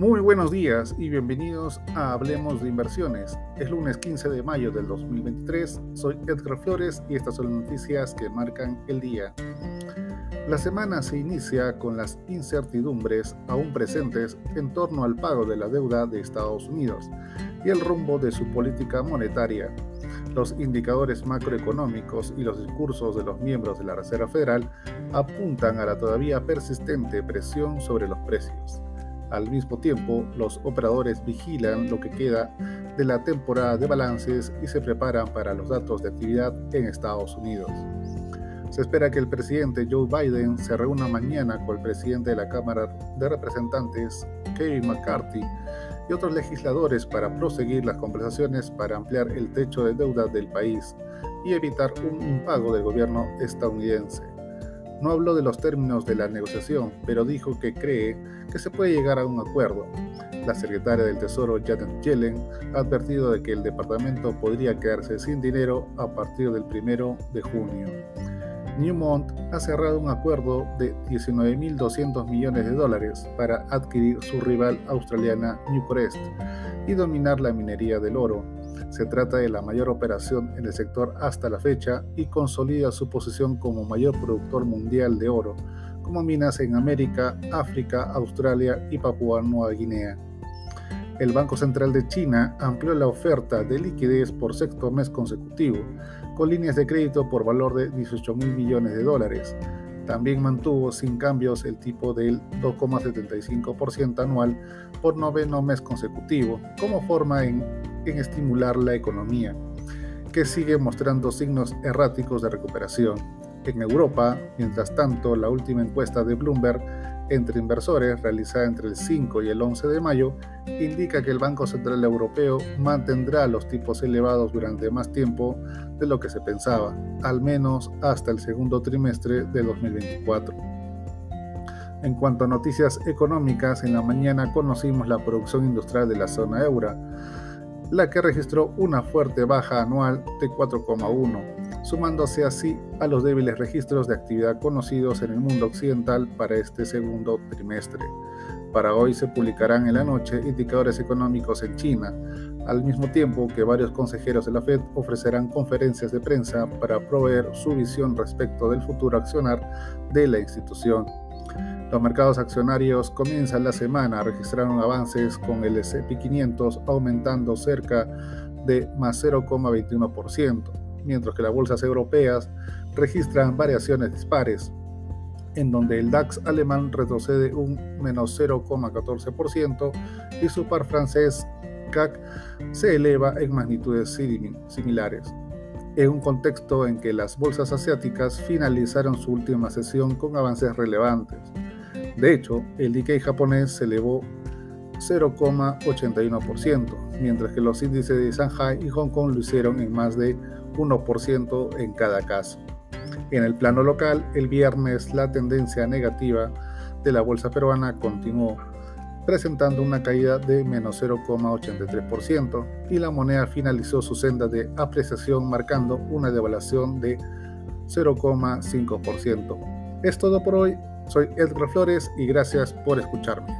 Muy buenos días y bienvenidos a Hablemos de Inversiones. Es lunes 15 de mayo del 2023. Soy Edgar Flores y estas son las noticias que marcan el día. La semana se inicia con las incertidumbres aún presentes en torno al pago de la deuda de Estados Unidos y el rumbo de su política monetaria. Los indicadores macroeconómicos y los discursos de los miembros de la Reserva Federal apuntan a la todavía persistente presión sobre los precios. Al mismo tiempo, los operadores vigilan lo que queda de la temporada de balances y se preparan para los datos de actividad en Estados Unidos. Se espera que el presidente Joe Biden se reúna mañana con el presidente de la Cámara de Representantes, Kevin McCarthy, y otros legisladores para proseguir las conversaciones para ampliar el techo de deuda del país y evitar un impago del gobierno estadounidense. No habló de los términos de la negociación, pero dijo que cree que se puede llegar a un acuerdo. La secretaria del Tesoro Janet Yellen ha advertido de que el departamento podría quedarse sin dinero a partir del primero de junio. Newmont ha cerrado un acuerdo de 19.200 millones de dólares para adquirir su rival australiana Newcrest y dominar la minería del oro. Se trata de la mayor operación en el sector hasta la fecha y consolida su posición como mayor productor mundial de oro, como minas en América, África, Australia y Papúa Nueva Guinea. El Banco Central de China amplió la oferta de liquidez por sexto mes consecutivo, con líneas de crédito por valor de 18 mil millones de dólares. También mantuvo sin cambios el tipo del 2,75% anual por noveno mes consecutivo, como forma en, en estimular la economía, que sigue mostrando signos erráticos de recuperación. En Europa, mientras tanto, la última encuesta de Bloomberg entre inversores, realizada entre el 5 y el 11 de mayo, indica que el Banco Central Europeo mantendrá los tipos elevados durante más tiempo de lo que se pensaba, al menos hasta el segundo trimestre de 2024. En cuanto a noticias económicas, en la mañana conocimos la producción industrial de la zona euro, la que registró una fuerte baja anual de 4,1 sumándose así a los débiles registros de actividad conocidos en el mundo occidental para este segundo trimestre. Para hoy se publicarán en la noche indicadores económicos en China, al mismo tiempo que varios consejeros de la Fed ofrecerán conferencias de prensa para proveer su visión respecto del futuro accionar de la institución. Los mercados accionarios comienzan la semana, registraron avances con el S&P 500 aumentando cerca de más 0,21% mientras que las bolsas europeas registran variaciones dispares, en donde el DAX alemán retrocede un menos 0,14% y su par francés CAC se eleva en magnitudes similares, en un contexto en que las bolsas asiáticas finalizaron su última sesión con avances relevantes. De hecho, el Nikkei japonés se elevó 0,81%, mientras que los índices de Shanghai y Hong Kong lo hicieron en más de 1% en cada caso. En el plano local, el viernes la tendencia negativa de la bolsa peruana continuó, presentando una caída de menos 0,83% y la moneda finalizó su senda de apreciación marcando una devaluación de 0,5%. Es todo por hoy, soy Edgar Flores y gracias por escucharme.